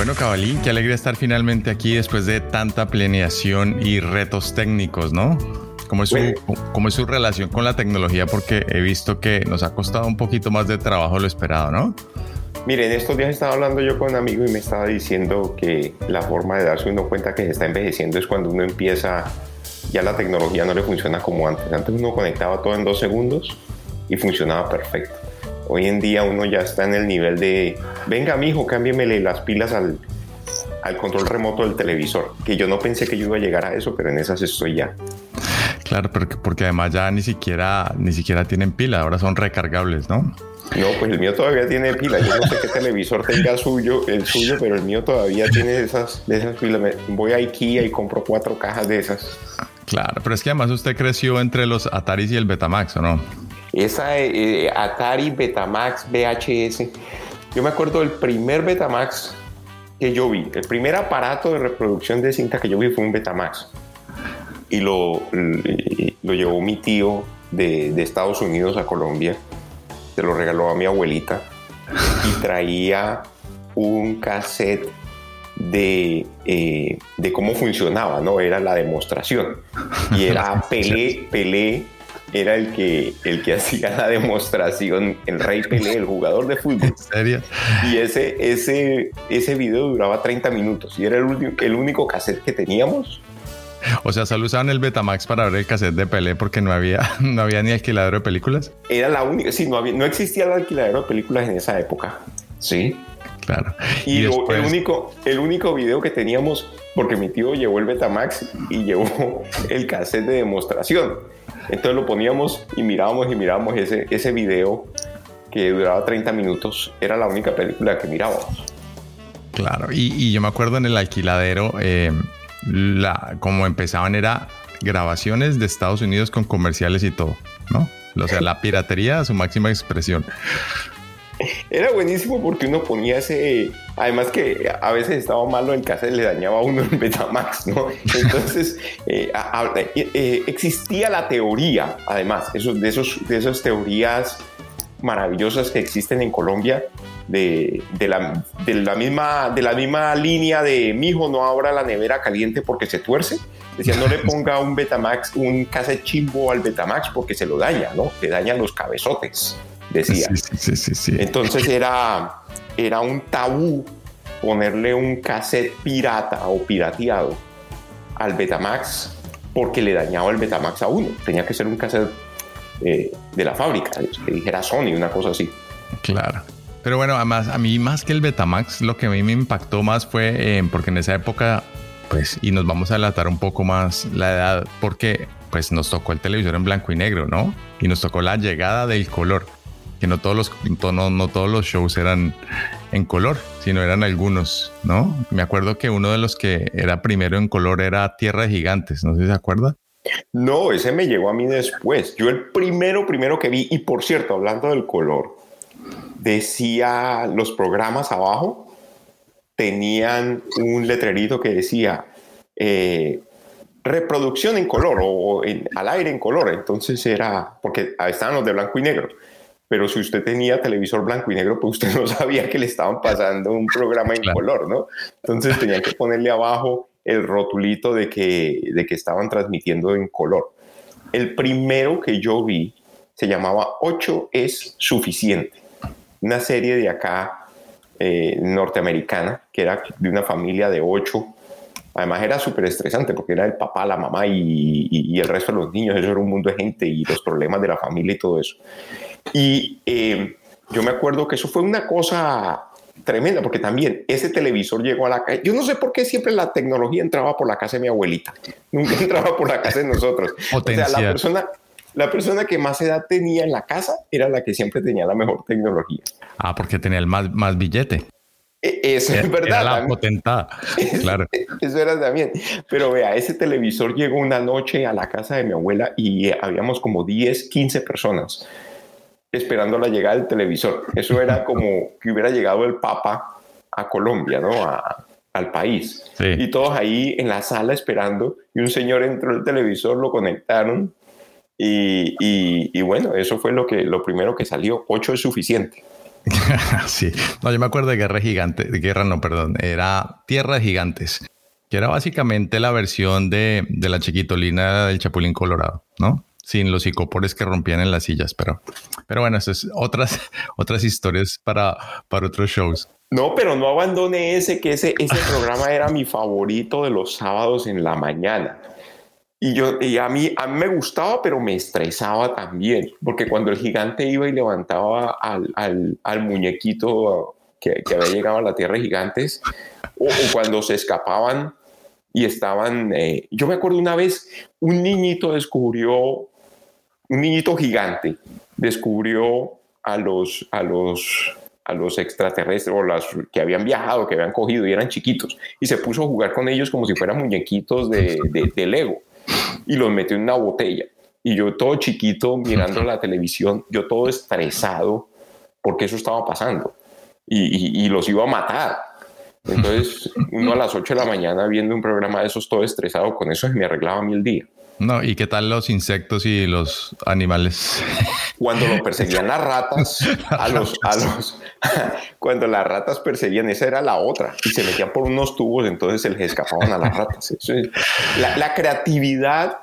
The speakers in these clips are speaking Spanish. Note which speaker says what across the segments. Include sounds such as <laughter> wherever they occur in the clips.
Speaker 1: Bueno, Cabalín, qué alegría estar finalmente aquí después de tanta planeación y retos técnicos, ¿no? ¿Cómo es, su, ¿Cómo es su relación con la tecnología? Porque he visto que nos ha costado un poquito más de trabajo lo esperado, ¿no?
Speaker 2: Mire, en estos días estaba hablando yo con un amigo y me estaba diciendo que la forma de darse uno cuenta que se está envejeciendo es cuando uno empieza, ya la tecnología no le funciona como antes. Antes uno conectaba todo en dos segundos y funcionaba perfecto. Hoy en día uno ya está en el nivel de, venga mijo, cámbiemele las pilas al, al control remoto del televisor, que yo no pensé que yo iba a llegar a eso, pero en esas estoy ya.
Speaker 1: Claro, porque, porque además ya ni siquiera, ni siquiera tienen pila, ahora son recargables, ¿no?
Speaker 2: No, pues el mío todavía tiene pila. Yo no sé qué televisor tenga suyo, el suyo, pero el mío todavía tiene esas, de esas pilas. Voy a IKEA y compro cuatro cajas de esas.
Speaker 1: Claro, pero es que además usted creció entre los Ataris y el Betamax, ¿o no?
Speaker 2: Esa eh, Atari Betamax VHS. Yo me acuerdo del primer Betamax que yo vi. El primer aparato de reproducción de cinta que yo vi fue un Betamax. Y lo, lo llevó mi tío de, de Estados Unidos a Colombia. Se lo regaló a mi abuelita. Y traía un cassette de, eh, de, cómo funcionaba, ¿no? Era la demostración. Y era Pelé, Pelé era el que, el que <laughs> hacía la demostración, el Rey Pelé, el jugador de fútbol.
Speaker 1: ¿En serio?
Speaker 2: Y ese, ese, ese video duraba 30 minutos y era el, último, el único cassette que teníamos.
Speaker 1: O sea, solo usaban el Betamax para ver el cassette de Pelé porque no había, <laughs> no había ni alquiladero de películas.
Speaker 2: Era la única, sí, no, había, no existía el alquiladero de películas en esa época. Sí.
Speaker 1: Claro.
Speaker 2: Y, y después... el, único, el único video que teníamos, porque mi tío llevó el Betamax y llevó <laughs> el cassette de demostración. Entonces lo poníamos y mirábamos y mirábamos ese, ese video que duraba 30 minutos. Era la única película que mirábamos.
Speaker 1: Claro, y, y yo me acuerdo en el alquiladero, eh, la, como empezaban era grabaciones de Estados Unidos con comerciales y todo, ¿no? O sea, la piratería a su máxima expresión.
Speaker 2: Era buenísimo porque uno ponía ese. Además, que a veces estaba malo el cassette, le dañaba a uno el Betamax, ¿no? <laughs> Entonces, eh, a, a, eh, existía la teoría, además, esos, de, esos, de esas teorías maravillosas que existen en Colombia, de, de, la, de, la, misma, de la misma línea de mi hijo no abra la nevera caliente porque se tuerce. Decía, no le <laughs> ponga un Betamax, un cassette chimbo al Betamax porque se lo daña, ¿no? Le dañan los cabezotes decía.
Speaker 1: Sí, sí, sí,
Speaker 2: Entonces era, era un tabú ponerle un cassette pirata o pirateado al Betamax porque le dañaba el Betamax a uno. Tenía que ser un cassette eh, de la fábrica, que dijera Sony, una cosa así.
Speaker 1: Claro. Pero bueno, además, a mí más que el Betamax, lo que a mí me impactó más fue eh, porque en esa época, pues, y nos vamos a adelantar un poco más la edad, porque pues nos tocó el televisor en blanco y negro, ¿no? Y nos tocó la llegada del color que no todos los no, todos los shows eran en color, sino eran algunos, ¿no? Me acuerdo que uno de los que era primero en color era Tierra de Gigantes, no sé si se acuerda.
Speaker 2: No, ese me llegó a mí después. Yo el primero, primero que vi, y por cierto, hablando del color, decía los programas abajo, tenían un letrerito que decía eh, reproducción en color o en, al aire en color. Entonces era, porque estaban los de blanco y negro pero si usted tenía televisor blanco y negro, pues usted <laughs> no sabía que le estaban pasando un programa en claro. color, ¿no? Entonces tenía que ponerle abajo el rotulito de que, de que estaban transmitiendo en color. El primero que yo vi se llamaba 8 es suficiente. Una serie de acá eh, norteamericana que era de una familia de 8. Además era súper estresante porque era el papá, la mamá y, el resto de los niños. Eso era un mundo de gente y los problemas de la familia y todo eso. Y eh, yo me acuerdo que eso fue una cosa tremenda, porque también ese televisor llegó a la casa. Yo no sé por qué siempre la tecnología entraba por la casa de mi abuelita, <laughs> nunca entraba por la casa de nosotros. O sea, la persona, la persona que más edad tenía en la casa era la que siempre tenía la mejor tecnología.
Speaker 1: Ah, porque tenía el más, más billete.
Speaker 2: E, eso es verdad.
Speaker 1: Era la potentada. <laughs> Claro.
Speaker 2: Eso era también. Pero vea, ese televisor llegó una noche a la casa de mi abuela y habíamos como 10, 15 personas esperando la llegada del televisor. Eso era como que hubiera llegado el Papa a Colombia, ¿no? al país. Y todos ahí en la sala esperando. Y un señor entró el televisor, lo conectaron. Y, bueno, eso fue lo, que, lo primero que salió. Ocho es suficiente. <laughs>
Speaker 1: sí, no, yo me acuerdo de Guerra Gigante, de Guerra no, perdón, era Tierra de Gigantes, que era básicamente la versión de, de la chiquitolina del Chapulín Colorado, ¿no? Sin los psicópoles que rompían en las sillas, pero, pero bueno, eso es otras, <laughs> otras historias para, para otros shows.
Speaker 2: No, pero no abandone ese, que ese, ese <laughs> programa era mi favorito de los sábados en la mañana. Y, yo, y a, mí, a mí me gustaba, pero me estresaba también, porque cuando el gigante iba y levantaba al, al, al muñequito que, que, había llegado a la Tierra de Gigantes, o, o cuando se escapaban y estaban, eh, yo me acuerdo una vez, un niñito descubrió un niñito gigante descubrió a los, a los, a los extraterrestres o las que habían viajado, que habían cogido y eran chiquitos, y se puso a jugar con ellos como si fueran muñequitos de, de, Lego y los metió en una botella. Y yo todo chiquito mirando la televisión, yo todo estresado porque eso estaba pasando y, y, los iba a matar. Entonces, uno a las 8 de la mañana viendo un programa de esos todo estresado, con eso me arreglaba a mí el día.
Speaker 1: No, ¿y qué tal los insectos y los animales?
Speaker 2: Cuando lo <laughs> perseguían las ratas, a los, a los, <laughs> cuando las ratas perseguían, esa era la otra, y se metían por unos tubos, entonces se les escapaban a las ratas. la, la creatividad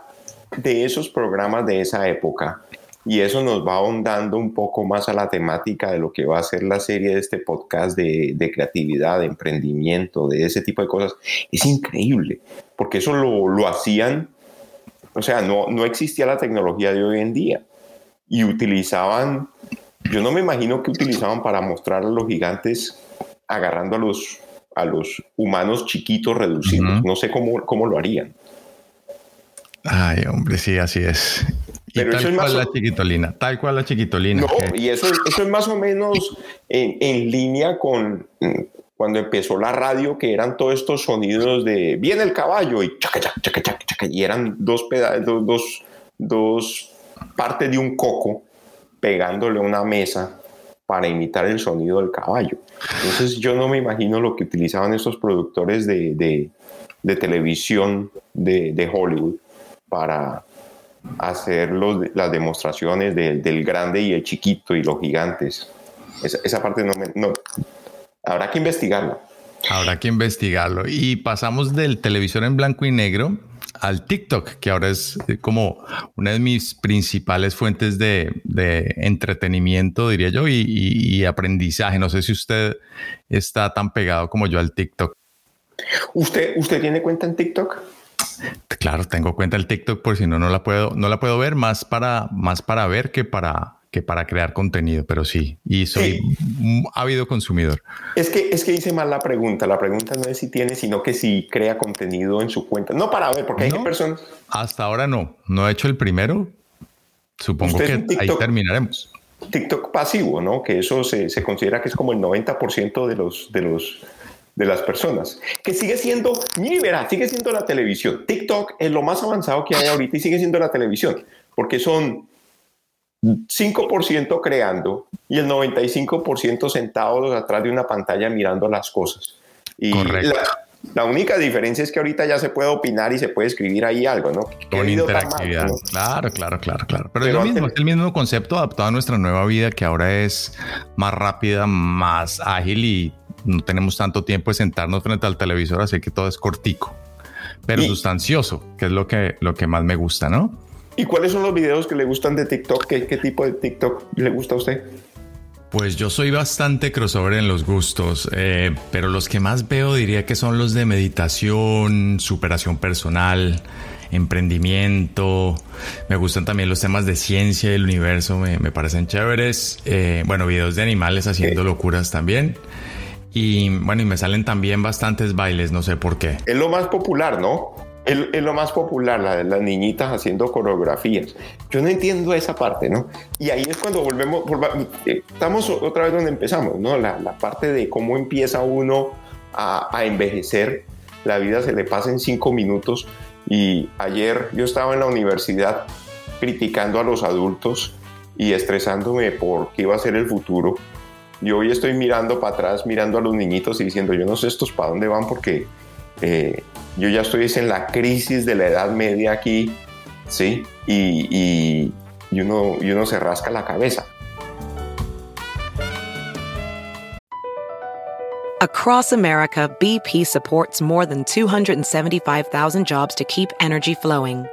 Speaker 2: de esos programas de esa época, y eso nos va ahondando un poco más a la temática de lo que va a ser la serie de este podcast de, de creatividad, de emprendimiento, de ese tipo de cosas. Es increíble, porque eso lo, lo hacían o sea, no, no existía la tecnología de hoy en día. Y utilizaban, yo no me imagino que utilizaban para mostrar a los gigantes agarrando a los, a los humanos chiquitos reducidos. No sé cómo, cómo lo harían.
Speaker 1: Ay, hombre, sí, así es. Pero tal eso cual la chiquitolina, tal cual la chiquitolina.
Speaker 2: No, y eso, eso es más o menos en, en línea con, cuando empezó la radio, que eran todos estos sonidos de viene el caballo y chaca, chaca, chaca, chaca, chaca y eran dos, dos, dos, dos partes de un coco pegándole una mesa para imitar el sonido del caballo. Entonces yo no me imagino lo que utilizaban estos productores de, de, de televisión de, de, Hollywood para hacer los, las demostraciones del grande y el chiquito y los gigantes. Esa, esa parte no, me, no, Habrá que investigarlo.
Speaker 1: Habrá que investigarlo. Y pasamos del televisor en blanco y negro al TikTok, que ahora es eh, como una de mis principales fuentes de, entretenimiento, diría yo, y, aprendizaje. No sé si usted está tan pegado como yo al TikTok.
Speaker 2: ¿Usted, usted tiene cuenta en TikTok?
Speaker 1: Claro, tengo cuenta en TikTok, por si no, no la puedo, no la puedo ver más para, más para ver que para, que para crear contenido, pero sí, y soy sí. ávido consumidor.
Speaker 2: Es que, es que hice mal la pregunta. La pregunta no es si tiene, sino que si crea contenido en su cuenta. No para ver, porque hay personas.
Speaker 1: Hasta ahora no. No he hecho el primero. Supongo que ahí terminaremos.
Speaker 2: TikTok pasivo, ¿no? Que eso se, se considera que es como el 90% de los, de los de las personas, que sigue siendo, ni verá, sigue siendo la televisión. TikTok es lo más avanzado que hay ahorita y sigue siendo la televisión, porque son 5% creando y el 95% sentados atrás de una pantalla mirando las cosas. Y la, única diferencia es que ahorita ya se puede opinar y se puede escribir ahí algo, ¿no?
Speaker 1: Con interactividad. Claro, claro, claro, claro. Pero, es, lo mismo, es el mismo concepto adaptado a nuestra nueva vida que ahora es más rápida, más ágil y no tenemos tanto tiempo de sentarnos frente al televisor, así que todo es cortico, pero sustancioso, que es lo que, lo que más me gusta, ¿no?
Speaker 2: ¿Y cuáles son los videos que le gustan de TikTok? ¿Qué, qué tipo de TikTok le gusta a usted?
Speaker 1: Pues yo soy bastante crossover en los gustos, eh, pero los que más veo diría que son los de meditación, superación personal, emprendimiento. Me gustan también los temas de ciencia y el universo, me, parecen chéveres. Eh, bueno, videos de animales haciendo locuras también. Y bueno, y me salen también bastantes bailes, no sé por qué.
Speaker 2: Es lo más popular, ¿no? Es, lo más popular, la de las niñitas haciendo coreografías. Yo no entiendo esa parte, ¿no? Y ahí es cuando volvemos, eh, estamos otra vez donde empezamos, ¿no? La, parte de cómo empieza uno a, a, envejecer, la vida se le pasa en cinco minutos. Y ayer yo estaba en la universidad criticando a los adultos y estresándome por qué iba a ser el futuro. Y hoy estoy mirando para atrás, mirando a los niñitos y diciendo, yo no sé estos para dónde van porque eh, yo ya estoy en la crisis de la edad media aquí, ¿sí? Y, uno, y uno se rasca la cabeza.
Speaker 3: Across America, BP supports more than 275,000 jobs to keep energy flowing.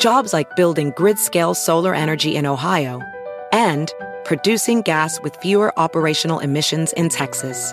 Speaker 3: Jobs like building grid-scale solar energy in Ohio and producing gas with fewer operational emissions in Texas.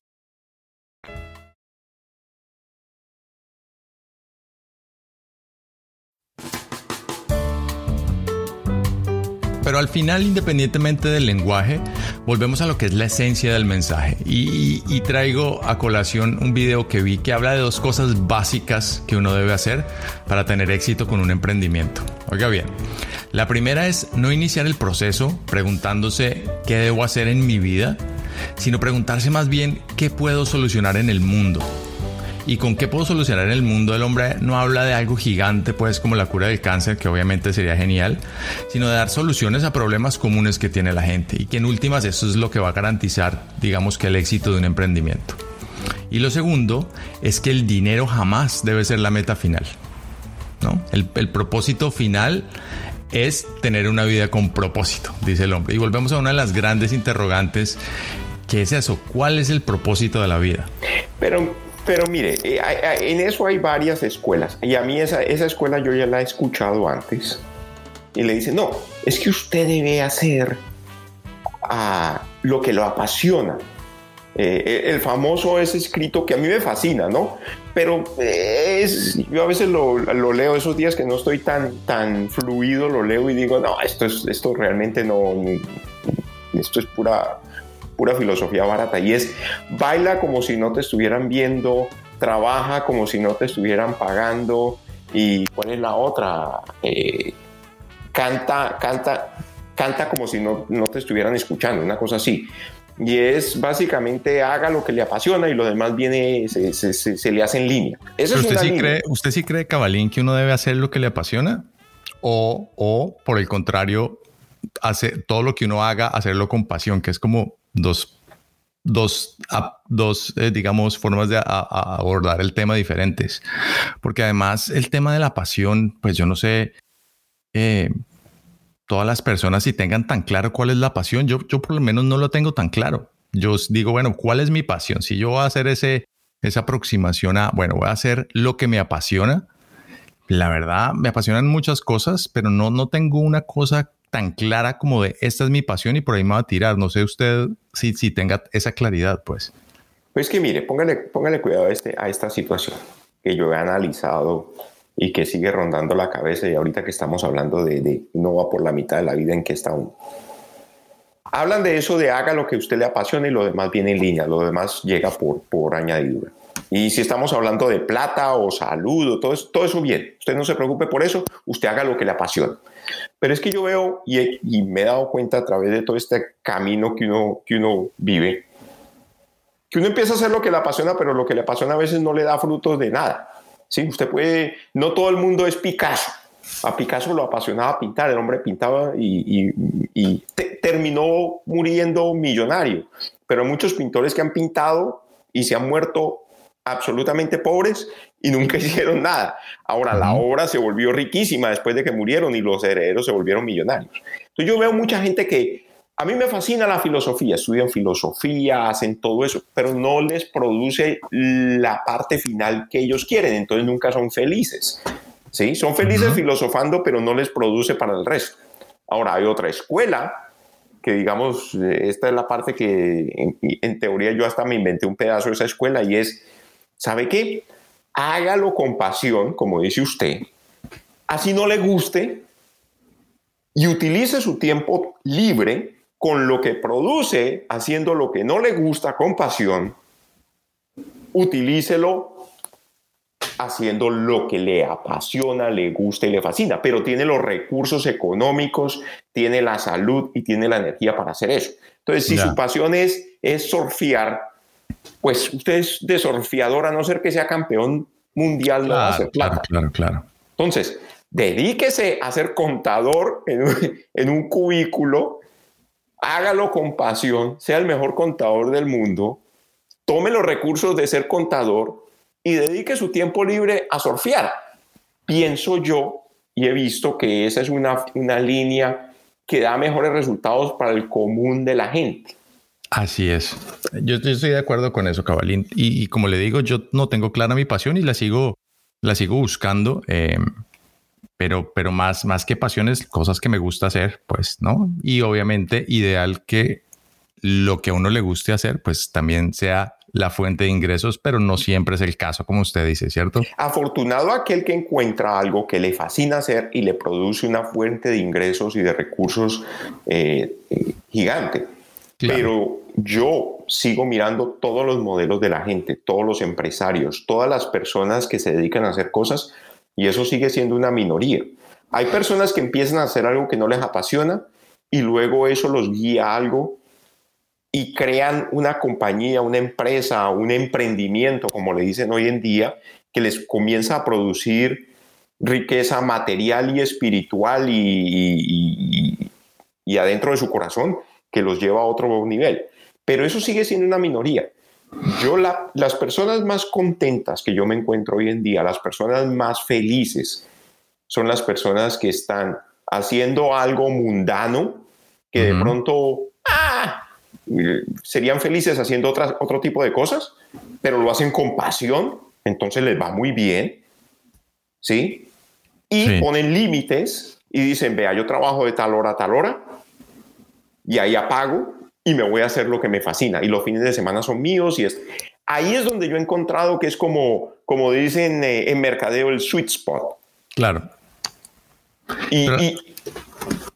Speaker 1: Pero al final, independientemente del lenguaje, volvemos a lo que es la esencia del mensaje. Y, traigo a colación un video que vi que habla de dos cosas básicas que uno debe hacer para tener éxito con un emprendimiento. Oiga bien, la primera es no iniciar el proceso preguntándose qué debo hacer en mi vida, sino preguntarse más bien qué puedo solucionar en el mundo y con qué puedo solucionar el mundo. El hombre no habla de algo gigante, pues como la cura del cáncer, que obviamente sería genial, sino de dar soluciones a problemas comunes que tiene la gente y que en últimas eso es lo que va a garantizar, digamos que el éxito de un emprendimiento. Y lo segundo es que el dinero jamás debe ser la meta final. ¿no? El, el propósito final es tener una vida con propósito, dice el hombre. Y volvemos a una de las grandes interrogantes, que es eso, ¿cuál es el propósito de la vida?
Speaker 2: Pero pero mire, eh, en eso hay varias escuelas. Y a mí esa, esa escuela yo ya la he escuchado antes. Y le dicen, no, es que usted debe hacer ah, lo que lo apasiona. Eh, el famoso es escrito que a mí me fascina, ¿no? Pero es, yo a veces lo, lo, leo esos días que no estoy tan, tan fluido, lo leo y digo, no, esto, es, esto realmente no, esto es pura, pura filosofía barata y es baila como si no te estuvieran viendo, trabaja como si no te estuvieran pagando y cuál es la otra, eh, canta, canta, canta como si no, no te estuvieran escuchando, una cosa así. Y es básicamente haga lo que le apasiona y lo demás viene, se, se, le hace en línea.
Speaker 1: Eso es usted, sí cree, ¿Usted sí cree, Cabalín, que uno debe hacer lo que le apasiona? O, o por el contrario, hace todo lo que uno haga, hacerlo con pasión, que es como dos, dos, dos eh, digamos, formas de abordar el tema diferentes. Porque además el tema de la pasión, pues yo no sé, eh, todas las personas si tengan tan claro cuál es la pasión, yo, yo por lo menos no lo tengo tan claro. Yo digo, bueno, ¿cuál es mi pasión? Si yo voy a hacer ese, esa aproximación a, bueno, voy a hacer lo que me apasiona. La verdad, me apasionan muchas cosas, pero no, no tengo una cosa tan clara como de esta es mi pasión y por ahí me va a tirar. No sé usted si, si tenga esa claridad, pues.
Speaker 2: Pues que mire, póngale, póngale cuidado a, este, a esta situación que yo he analizado y que sigue rondando la cabeza y ahorita que estamos hablando de, de no va por la mitad de la vida en que está uno. Hablan de eso de haga lo que usted le apasiona y lo demás viene en línea, lo demás llega por, por añadidura. Y si estamos hablando de plata o salud o todo eso, todo eso bien. Usted no se preocupe por eso, usted haga lo que le apasiona. Pero es que yo veo y, y me he dado cuenta a través de todo este camino que uno, que uno vive, que uno empieza a hacer lo que le apasiona, pero lo que le apasiona a veces no le da frutos de nada. Sí, usted puede, no todo el mundo es Picasso. A Picasso lo apasionaba pintar, el hombre pintaba y, y, terminó muriendo millonario. Pero muchos pintores que han pintado y se han muerto absolutamente pobres y nunca <laughs> hicieron nada. Ahora la obra se volvió riquísima después de que murieron y los herederos se volvieron millonarios. Entonces yo veo mucha gente que a mí me fascina la filosofía, estudian filosofía, hacen todo eso, pero no les produce la parte final que ellos quieren, entonces nunca son felices. ¿sí? Son felices filosofando, pero no les produce para el resto. Ahora hay otra escuela que digamos, esta es la parte que en, en teoría yo hasta me inventé un pedazo de esa escuela y es ¿sabe qué? Hágalo con pasión, como dice usted, así no le guste y utilice su tiempo libre con lo que produce, haciendo lo que no le gusta con pasión, utilícelo haciendo lo que le apasiona, le gusta y le fascina, pero tiene los recursos económicos, tiene la salud y tiene la energía para hacer eso. Entonces, si su pasión es, es surfear, pues usted es de surfeador a no ser que sea campeón mundial
Speaker 1: claro, no hacer plata. Claro, claro,
Speaker 2: Entonces, dedíquese a ser contador en un, en un cubículo, hágalo con pasión, sea el mejor contador del mundo, tome los recursos de ser contador y dedique su tiempo libre a surfear. Pienso yo y he visto que esa es una, una línea que da mejores resultados para el común de la gente.
Speaker 1: Así es. Yo, estoy de acuerdo con eso, Cabalín. Y, como le digo, yo no tengo clara mi pasión y la sigo, la sigo buscando. Em, pero, pero más, más que pasiones, cosas que me gusta hacer, pues, ¿no? Y obviamente ideal que lo que a uno le guste hacer, pues también sea la fuente de ingresos, pero no siempre es el caso, como usted dice, ¿cierto?
Speaker 2: Afortunado aquel que encuentra algo que le fascina hacer y le produce una fuente de ingresos y de recursos eh, eh, Pero yo sigo mirando todos los modelos de la gente, todos los empresarios, todas las personas que se dedican a hacer cosas y eso sigue siendo una minoría. Hay personas que empiezan a hacer algo que no les apasiona y luego eso los guía a algo y crean una compañía, una empresa, un emprendimiento, como le dicen hoy en día, que les comienza a producir riqueza material y espiritual y, y adentro de su corazón que los lleva a otro nivel. Pero eso sigue siendo una minoría. Yo las personas más contentas que yo me encuentro hoy en día, las personas más felices, son las personas que están haciendo algo mundano que de pronto ¡ah! serían felices haciendo otras, otro tipo de cosas, pero lo hacen con pasión, entonces les va muy bien, ¿sí? Y ponen límites y dicen, vea, yo trabajo de tal hora a tal hora y ahí apago y me voy a hacer lo que me fascina y los fines de semana son míos y es ahí es donde yo he encontrado que es como como dicen eh, en mercadeo el sweet spot.
Speaker 1: Claro. Y,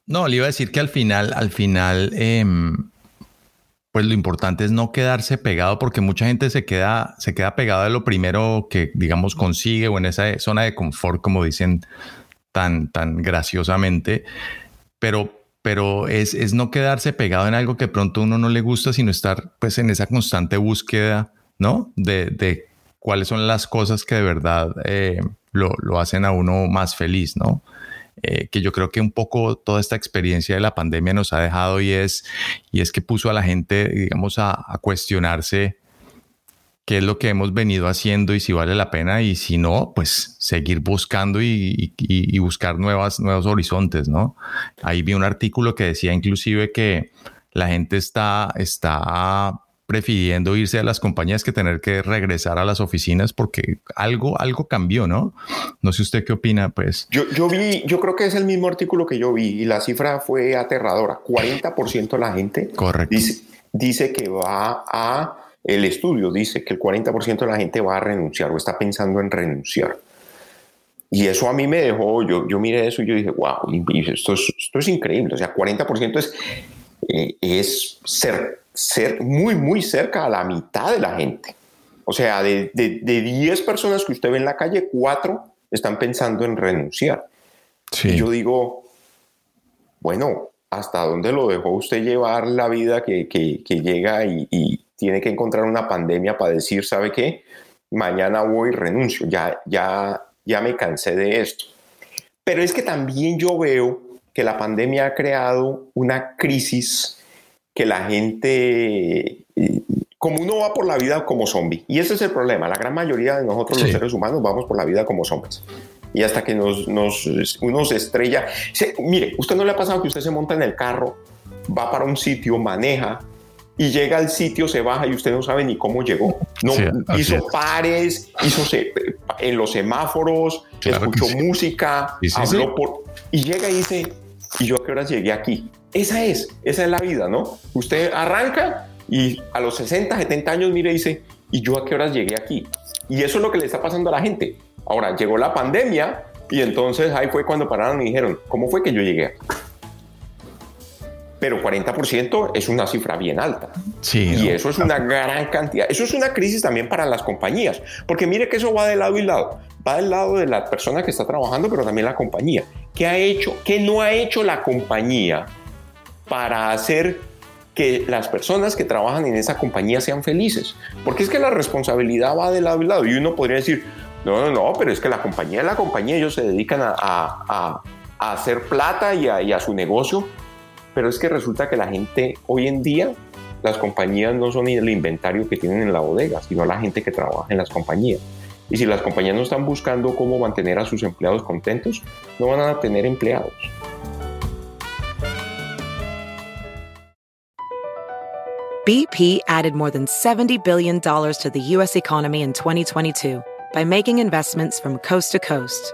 Speaker 1: no, le iba a decir que al final, al final, em, pues lo importante es no quedarse pegado porque mucha gente se queda, se queda pegado de lo primero que, digamos, consigue o en esa zona de confort, como dicen tan, tan graciosamente. Pero pero es, es, no quedarse pegado en algo que pronto uno no le gusta, sino estar pues en esa constante búsqueda, ¿no? De, de cuáles son las cosas que de verdad eh, lo, lo, hacen a uno más feliz, ¿no? Eh, que yo creo que un poco toda esta experiencia de la pandemia nos ha dejado y es, y es que puso a la gente, digamos, a, a cuestionarse qué es lo que hemos venido haciendo y si vale la pena y si no, pues seguir buscando y, buscar nuevas, nuevos horizontes, ¿no? Ahí vi un artículo que decía inclusive que la gente está, está prefiriendo irse a las compañías que tener que regresar a las oficinas porque algo, algo cambió, ¿no? No sé usted qué opina, pues.
Speaker 2: Yo, yo vi, yo creo que es el mismo artículo que yo vi y la cifra fue aterradora. 40% de la gente Dice, dice que va a el estudio dice que el 40% de la gente va a renunciar o está pensando en renunciar. Y eso a mí me dejó, yo, yo miré eso y yo dije, wow, esto es, esto es increíble. O sea, 40% es, eh, es ser, ser muy, muy cerca a la mitad de la gente. O sea, de, de, 10 personas que usted ve en la calle, 4 están pensando en renunciar. Y yo digo, bueno, ¿hasta dónde lo dejó usted llevar la vida que, que, llega y, y, tiene que encontrar una pandemia para decir, ¿sabe qué? Mañana voy y renuncio, ya, ya, ya me cansé de esto. Pero es que también yo veo que la pandemia ha creado una crisis que la gente, eh, como uno va por la vida como zombie, y ese es el problema, la gran mayoría de nosotros los seres humanos vamos por la vida como zombies. Y hasta que nos, nos, uno se estrella, mire, usted no le ha pasado que usted se monta en el carro, va para un sitio, maneja, y llega al sitio, se baja y usted no sabe ni cómo llegó. No hizo pares, hizo en los semáforos, escuchó música, habló por y llega y dice, ¿y yo a qué horas llegué aquí? Esa es, esa es la vida, ¿no? Usted arranca y a los 60, 70 años mire y dice, ¿y yo a qué horas llegué aquí? Y eso es lo que le está pasando a la gente. Ahora, llegó la pandemia y entonces ahí fue cuando pararon y dijeron, ¿cómo fue que yo llegué aquí? Pero 40% es una cifra bien alta. Sí, y eso es una gran cantidad. Eso es una crisis también para las compañías, porque mire que eso va de lado y lado. Va del lado de la persona que está trabajando, pero también la compañía. ¿Qué ha hecho? ¿Qué no ha hecho la compañía para hacer que las personas que trabajan en esa compañía sean felices? Porque es que la responsabilidad va de lado y lado. Y uno podría decir, no, no, no, pero es que la compañía es la compañía, ellos se dedican a, a, a hacer plata y y a su negocio pero es que resulta que la gente hoy en día, las compañías no son el inventario que tienen en la bodega, sino la gente que trabaja en las compañías. Y si las compañías no están buscando cómo mantener a sus empleados contentos, no van a tener empleados.
Speaker 3: BP added more than $70 billion to the U.S. economy in 2022 by making investments from coast to coast.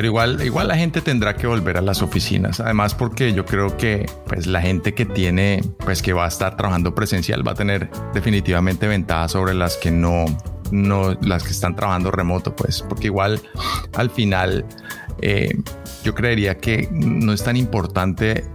Speaker 1: Pero igual, igual la gente tendrá que volver a las oficinas. Además, porque yo creo que pues, la gente que tiene, pues que va a estar trabajando presencial va a tener definitivamente ventajas sobre las que no, no, las que están trabajando remoto, pues, porque igual al final eh, yo creería que no es tan importante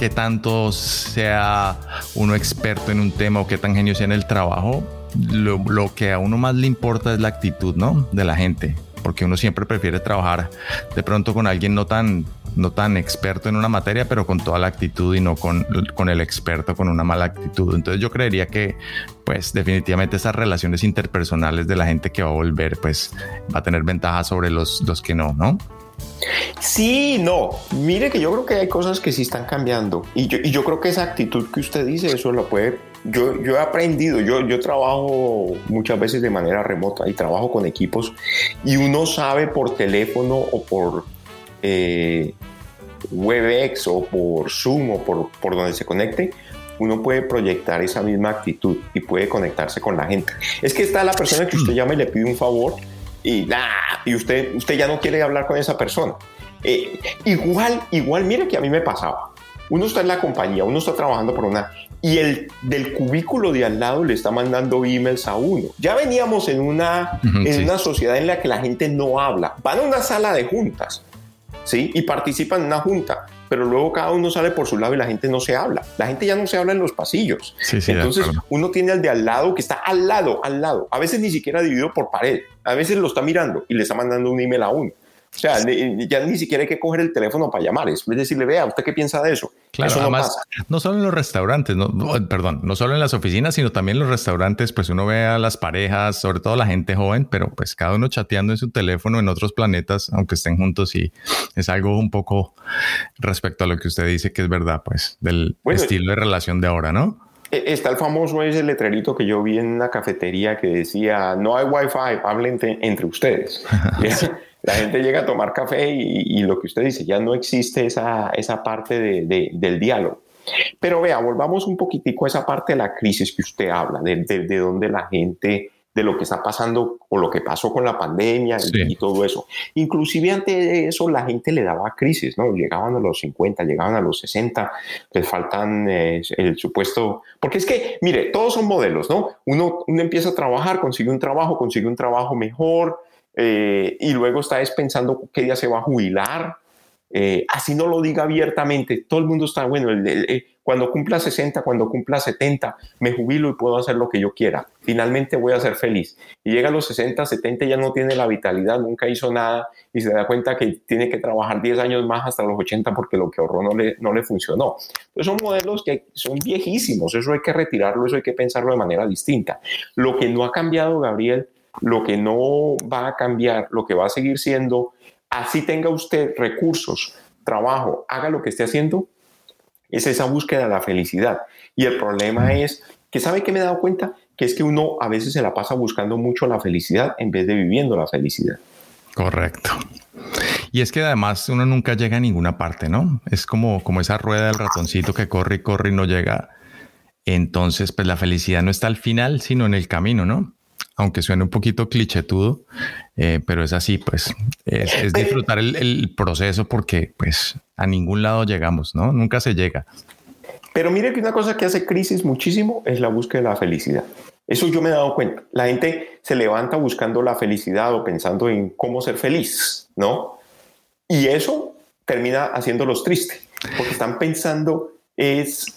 Speaker 1: que tanto sea uno experto en un tema o que tan genio sea en el trabajo. Lo, lo que a uno más le importa es la actitud, ¿no? De la gente porque uno siempre prefiere trabajar de pronto con alguien no tan, no tan experto en una materia, pero con toda la actitud y no con, con el experto con una mala actitud. Entonces yo creería que pues definitivamente esas relaciones interpersonales de la gente que va a volver pues va a tener ventaja sobre los, los que no, ¿no?
Speaker 2: Sí, no. Mire que yo creo que hay cosas que sí están cambiando. Y yo, y yo creo que esa actitud que usted dice, eso lo puede yo, he aprendido, yo, yo trabajo muchas veces de manera remota y trabajo con equipos y uno sabe por teléfono o por eh, WebEx o por Zoom o por, por donde se conecte, uno puede proyectar esa misma actitud y puede conectarse con la gente. Es que está la persona que usted llama y le pide un favor y, y usted, usted ya no quiere hablar con esa persona. Eh, igual, igual, mire que a mí me pasaba. Uno está en la compañía, uno está trabajando por una y el del cubículo de al lado le está mandando emails a uno. Ya veníamos en una, <laughs> en una sociedad en la que la gente no habla. Van a una sala de juntas, ¿sí? Y participan en una junta, pero luego cada uno sale por su lado y la gente no se habla. La gente ya no se habla en los pasillos. Entonces uno tiene al de al lado que está al lado, al lado. A veces ni siquiera dividido por pared. A veces lo está mirando y le está mandando un email a uno. O sea, ya ni siquiera hay que coger el teléfono para llamar, es decirle, vea, ¿usted qué piensa de eso?
Speaker 1: Claro,
Speaker 2: eso
Speaker 1: no además, no solo en los restaurantes, no, perdón, no solo en las oficinas, sino también en los restaurantes, pues uno ve a las parejas, sobre todo la gente joven, pero pues cada uno chateando en su teléfono en otros planetas, aunque estén juntos y es algo un poco respecto a lo que usted dice que es verdad, pues del estilo de relación de ahora, ¿no?
Speaker 2: E, está el famoso ese letrerito que yo vi en una cafetería que decía, no hay wifi, hablen entre ustedes. <laughs> <laughs> la gente llega a tomar café y, lo que usted dice, ya no existe esa, esa parte de, del diálogo. Pero vea, volvamos un poquitico a esa parte de la crisis que usted habla, de, de, donde la gente, de lo que está pasando o lo que pasó con la pandemia y, todo eso. Inclusive antes de eso la gente le daba crisis, ¿no? Llegaban a los 50, llegaban a los 60, les faltan eh, el supuesto, porque es que, mire, todos son modelos, ¿no? Uno, uno empieza a trabajar, consigue un trabajo, consigue un trabajo mejor, eh, y luego está pensando qué día se va a jubilar. Eh, así no lo diga abiertamente, todo el mundo está, bueno, cuando cumpla 60, cuando cumpla 70, me jubilo y puedo hacer lo que yo quiera. Finalmente voy a ser feliz. Y llega a los 60, 70, ya no tiene la vitalidad, nunca hizo nada y se da cuenta que tiene que trabajar 10 años más hasta los 80 porque lo que ahorró no le, no le funcionó. Entonces son modelos que son viejísimos, eso hay que retirarlo, eso hay que pensarlo de manera distinta. Lo que no ha cambiado, Gabriel, lo que no va a cambiar, lo que va a seguir siendo, así tenga usted recursos, trabajo, haga lo que esté haciendo, es esa búsqueda de la felicidad. Y el problema es que, ¿sabe que me he dado cuenta? Que es que uno a veces se la pasa buscando mucho la felicidad en vez de viviendo la felicidad.
Speaker 1: Correcto. Y es que además uno nunca llega a ninguna parte, ¿no? Es como, como esa rueda del ratoncito que corre y corre y no llega. Entonces, pues la felicidad no está al final, sino en el camino, ¿no? Aunque suene un poquito clichetudo, eh, pero es así, pues es, disfrutar el, proceso porque pues a ningún lado llegamos, ¿no? Nunca se llega.
Speaker 2: Pero mire que una cosa que hace crisis muchísimo es la búsqueda de la felicidad. Eso yo me he dado cuenta. La gente se levanta buscando la felicidad o pensando en cómo ser feliz, ¿no? Y eso termina haciéndolos tristes, porque están pensando es,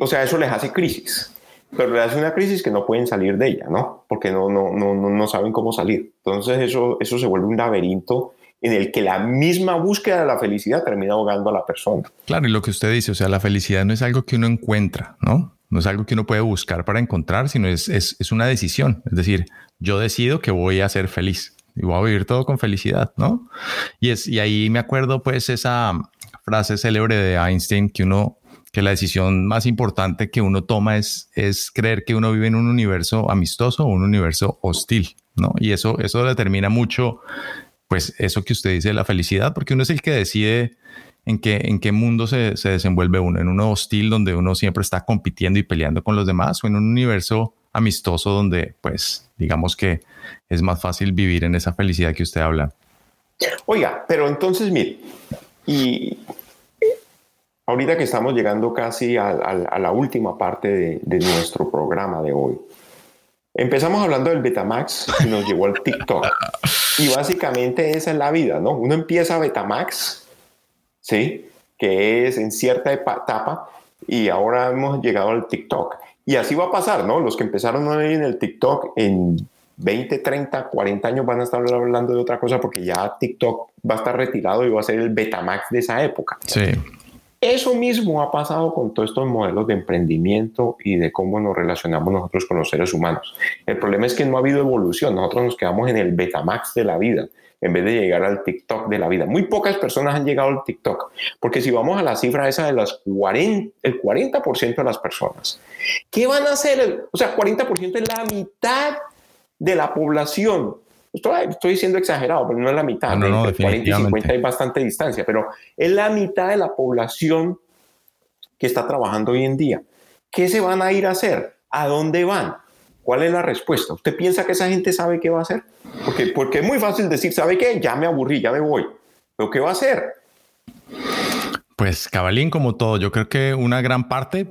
Speaker 2: o sea, eso les hace crisis pero hace una crisis que no pueden salir de ella, ¿no? Porque no, no, no, no saben cómo salir. Entonces eso, eso se vuelve un laberinto en el que la misma búsqueda de la felicidad termina ahogando a la persona.
Speaker 1: Claro, y lo que usted dice, o sea, la felicidad no es algo que uno encuentra, ¿no? No es algo que uno puede buscar para encontrar, sino es, es, es una decisión. Es decir, yo decido que voy a ser feliz y voy a vivir todo con felicidad, ¿no? Y, es, y ahí me acuerdo pues esa frase célebre de Einstein que uno que la decisión más importante que uno toma es, es creer que uno vive en un universo amistoso o un universo hostil, ¿no? Y eso, eso determina mucho, pues, eso que usted dice la felicidad, porque uno es el que decide en qué, en qué mundo se, se desenvuelve uno, en uno hostil donde uno siempre está compitiendo y peleando con los demás, o en un universo amistoso donde, pues, digamos que es más fácil vivir en esa felicidad que usted habla.
Speaker 2: Oiga, pero entonces, mire, y Ahorita que estamos llegando casi a, la última parte de, nuestro programa de hoy, empezamos hablando del Betamax y nos llevó al TikTok. Y básicamente esa es la vida, ¿no? Uno empieza Betamax, ¿sí? Que es en cierta etapa y ahora hemos llegado al TikTok. Y así va a pasar, ¿no? Los que empezaron hoy en el TikTok en 20, 30, 40 años van a estar hablando de otra cosa porque ya TikTok va a estar retirado y va a ser el Betamax de esa época.
Speaker 1: Sí.
Speaker 2: Eso mismo ha pasado con todos estos modelos de emprendimiento y de cómo nos relacionamos nosotros con los seres humanos. El problema es que no ha habido evolución. Nosotros nos quedamos en el Betamax de la vida en vez de llegar al TikTok de la vida. Muy pocas personas han llegado al TikTok, porque si vamos a la cifra esa de las 40, el 40% de las personas, ¿qué van a hacer? O sea, 40% es la mitad de la población Estoy, diciendo exagerado, pero no es la mitad. No, no, 40 y 50 hay bastante distancia, pero es la mitad de la población que está trabajando hoy en día. ¿Qué se van a ir a hacer? ¿A dónde van? ¿Cuál es la respuesta? ¿Usted piensa que esa gente sabe qué va a hacer? Porque, porque es muy fácil decir, ¿sabe qué? Ya me aburrí, ya me voy. ¿Pero qué va a hacer?
Speaker 1: Pues cabalín, como todo, yo creo que una gran parte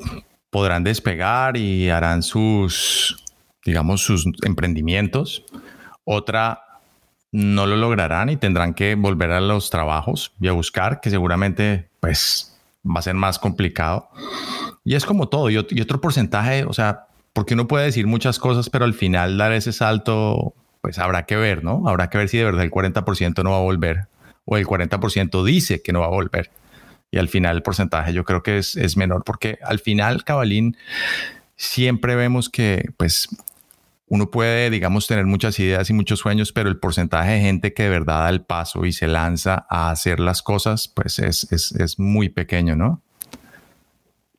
Speaker 1: podrán despegar y harán sus, digamos, sus emprendimientos otra no lo lograrán y tendrán que volver a los trabajos y a buscar, que seguramente pues va a ser más complicado. Y es como todo. Y, otro porcentaje, o sea, porque uno puede decir muchas cosas, pero al final dar ese salto pues habrá que ver, ¿no? Habrá que ver si de verdad el 40% no va a volver o el 40% dice que no va a volver. Y al final el porcentaje yo creo que es, es menor porque al final, Cabalín, siempre vemos que pues uno puede, digamos, tener muchas ideas y muchos sueños, pero el porcentaje de gente que de verdad da el paso y se lanza a hacer las cosas, pues es, es, es muy pequeño, ¿no?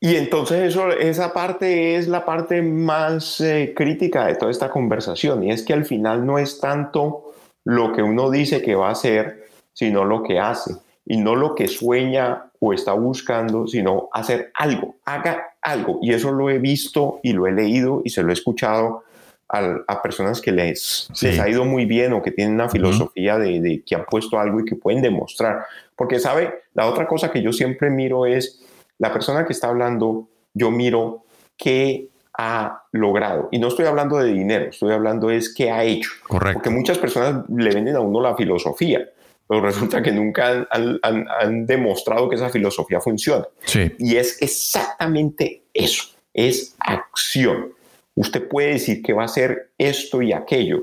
Speaker 2: Y entonces eso, esa parte es la parte más eh, crítica de toda esta conversación, y es que al final no es tanto lo que uno dice que va a hacer, sino lo que hace, y no lo que sueña o está buscando, sino hacer algo, haga algo. Y eso lo he visto y lo he leído y se lo he escuchado a, personas que les, les ha ido muy bien o que tienen una filosofía de, que han puesto algo y que pueden demostrar. Porque, ¿sabe? La otra cosa que yo siempre miro es la persona que está hablando, yo miro qué ha logrado. Y no estoy hablando de dinero, estoy hablando es qué ha hecho.
Speaker 1: Correcto.
Speaker 2: Porque muchas personas le venden a uno la filosofía, pero resulta que nunca han, han demostrado que esa filosofía funciona.
Speaker 1: Sí.
Speaker 2: Y es exactamente eso, es acción. Usted puede decir que va a hacer esto y aquello,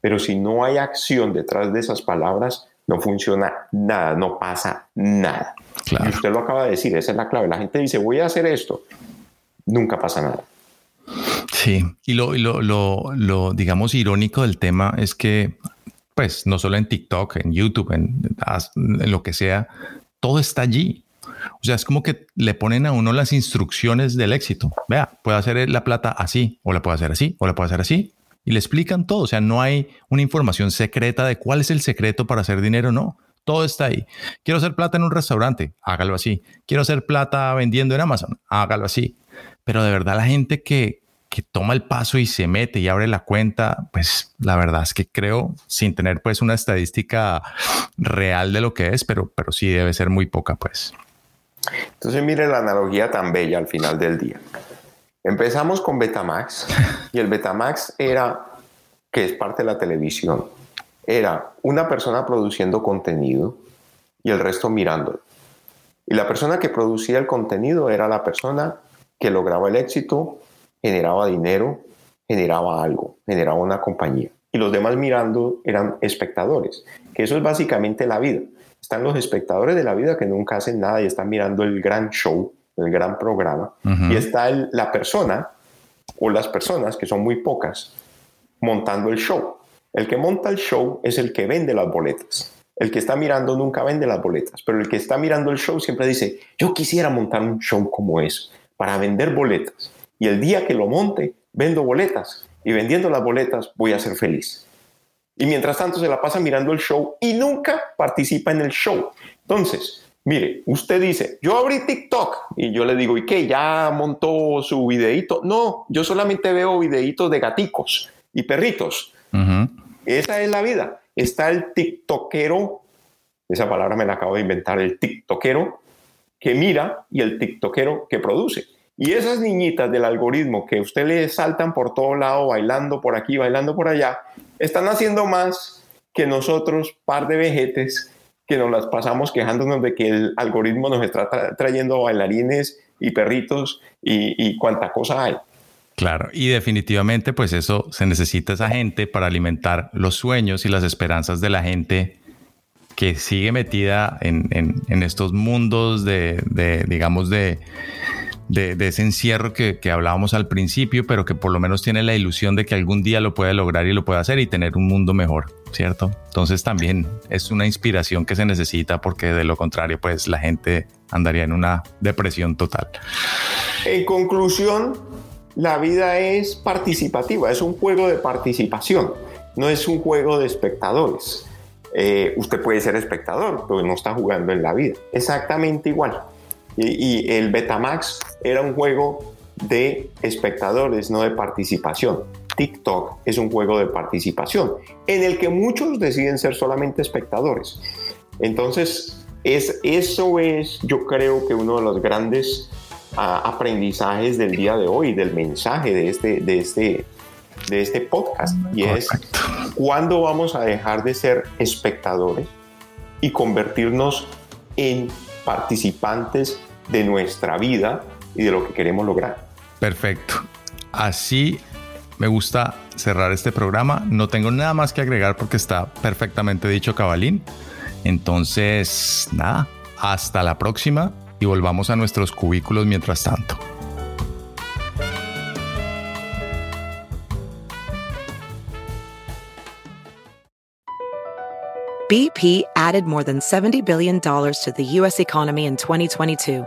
Speaker 2: pero si no hay acción detrás de esas palabras, no funciona nada, no pasa nada. Y usted lo acaba de decir, esa es la clave. La gente dice, voy a hacer esto, nunca pasa nada.
Speaker 1: Sí, y lo, lo, lo, digamos, irónico del tema es que, pues, no solo en TikTok, en YouTube, en lo que sea, todo está allí. O sea, es como que le ponen a uno las instrucciones del éxito. Vea, puede hacer la plata así, o la puede hacer así, o la puede hacer así. Y le explican todo. O sea, no hay una información secreta de cuál es el secreto para hacer dinero, no. Todo está ahí. Quiero hacer plata en un restaurante, hágalo así. Quiero hacer plata vendiendo en Amazon, hágalo así. Pero de verdad la gente que, que toma el paso y se mete y abre la cuenta, pues la verdad es que creo, sin tener pues una estadística real de lo que es, pero, pero sí debe ser muy poca pues.
Speaker 2: Entonces mire la analogía tan bella al final del día. Empezamos con Betamax y el Betamax era, que es parte de la televisión, era una persona produciendo contenido y el resto mirándolo. Y la persona que producía el contenido era la persona que lograba el éxito, generaba dinero, generaba algo, generaba una compañía. Y los demás mirando eran espectadores, que eso es básicamente la vida están los espectadores de la vida que nunca hacen nada y están mirando el gran show, el gran programa, y está la persona o las personas, que son muy pocas, montando el show. El que monta el show es el que vende las boletas. El que está mirando nunca vende las boletas, pero el que está mirando el show siempre dice, yo quisiera montar un show como eso, para vender boletas. Y el día que lo monte, vendo boletas. Y vendiendo las boletas voy a ser feliz y mientras tanto se la pasa mirando el show y nunca participa en el show. Entonces, mire, usted dice, yo abrí TikTok y yo le digo, ¿y qué? ¿Ya montó su videíto? No, yo solamente veo videitos de gaticos y perritos. Esa es la vida. Está el TikTokero, esa palabra me la acabo de inventar, el TikTokero que mira y el TikTokero que produce. Y esas niñitas del algoritmo que usted le saltan por todo lado, bailando por aquí, bailando por allá, están haciendo más que nosotros, par de vejetes, que nos las pasamos quejándonos de que el algoritmo nos está trayendo bailarines y perritos y, y cuánta cosa hay.
Speaker 1: Claro, y definitivamente pues eso se necesita esa gente para alimentar los sueños y las esperanzas de la gente que sigue metida en, estos mundos de digamos, de, de, ese encierro que, hablábamos al principio, pero que por lo menos tiene la ilusión de que algún día lo puede lograr y lo puede hacer y tener un mundo mejor, ¿cierto? Entonces también es una inspiración que se necesita porque de lo contrario, pues la gente andaría en una depresión total.
Speaker 2: En conclusión, la vida es participativa, es un juego de participación, no es un juego de espectadores. Eh, usted puede ser espectador, pero no está jugando en la vida. Exactamente igual. Y, el Betamax era un juego de espectadores, no de participación. TikTok es un juego de participación en el que muchos deciden ser solamente espectadores. Entonces, es, eso es, yo creo que uno de los grandes ah, aprendizajes del día de hoy, del mensaje de este, de este, de este podcast. Y es, ¿cuándo vamos a dejar de ser espectadores y convertirnos en participantes de nuestra vida y de lo que queremos lograr.
Speaker 1: Perfecto. Así me gusta cerrar este programa. No tengo nada más que agregar porque está perfectamente dicho Cabalín. Entonces, nada, hasta la próxima y volvamos a nuestros cubículos mientras tanto.
Speaker 3: BP added more than $70 billion to the U.S. economy in 2022.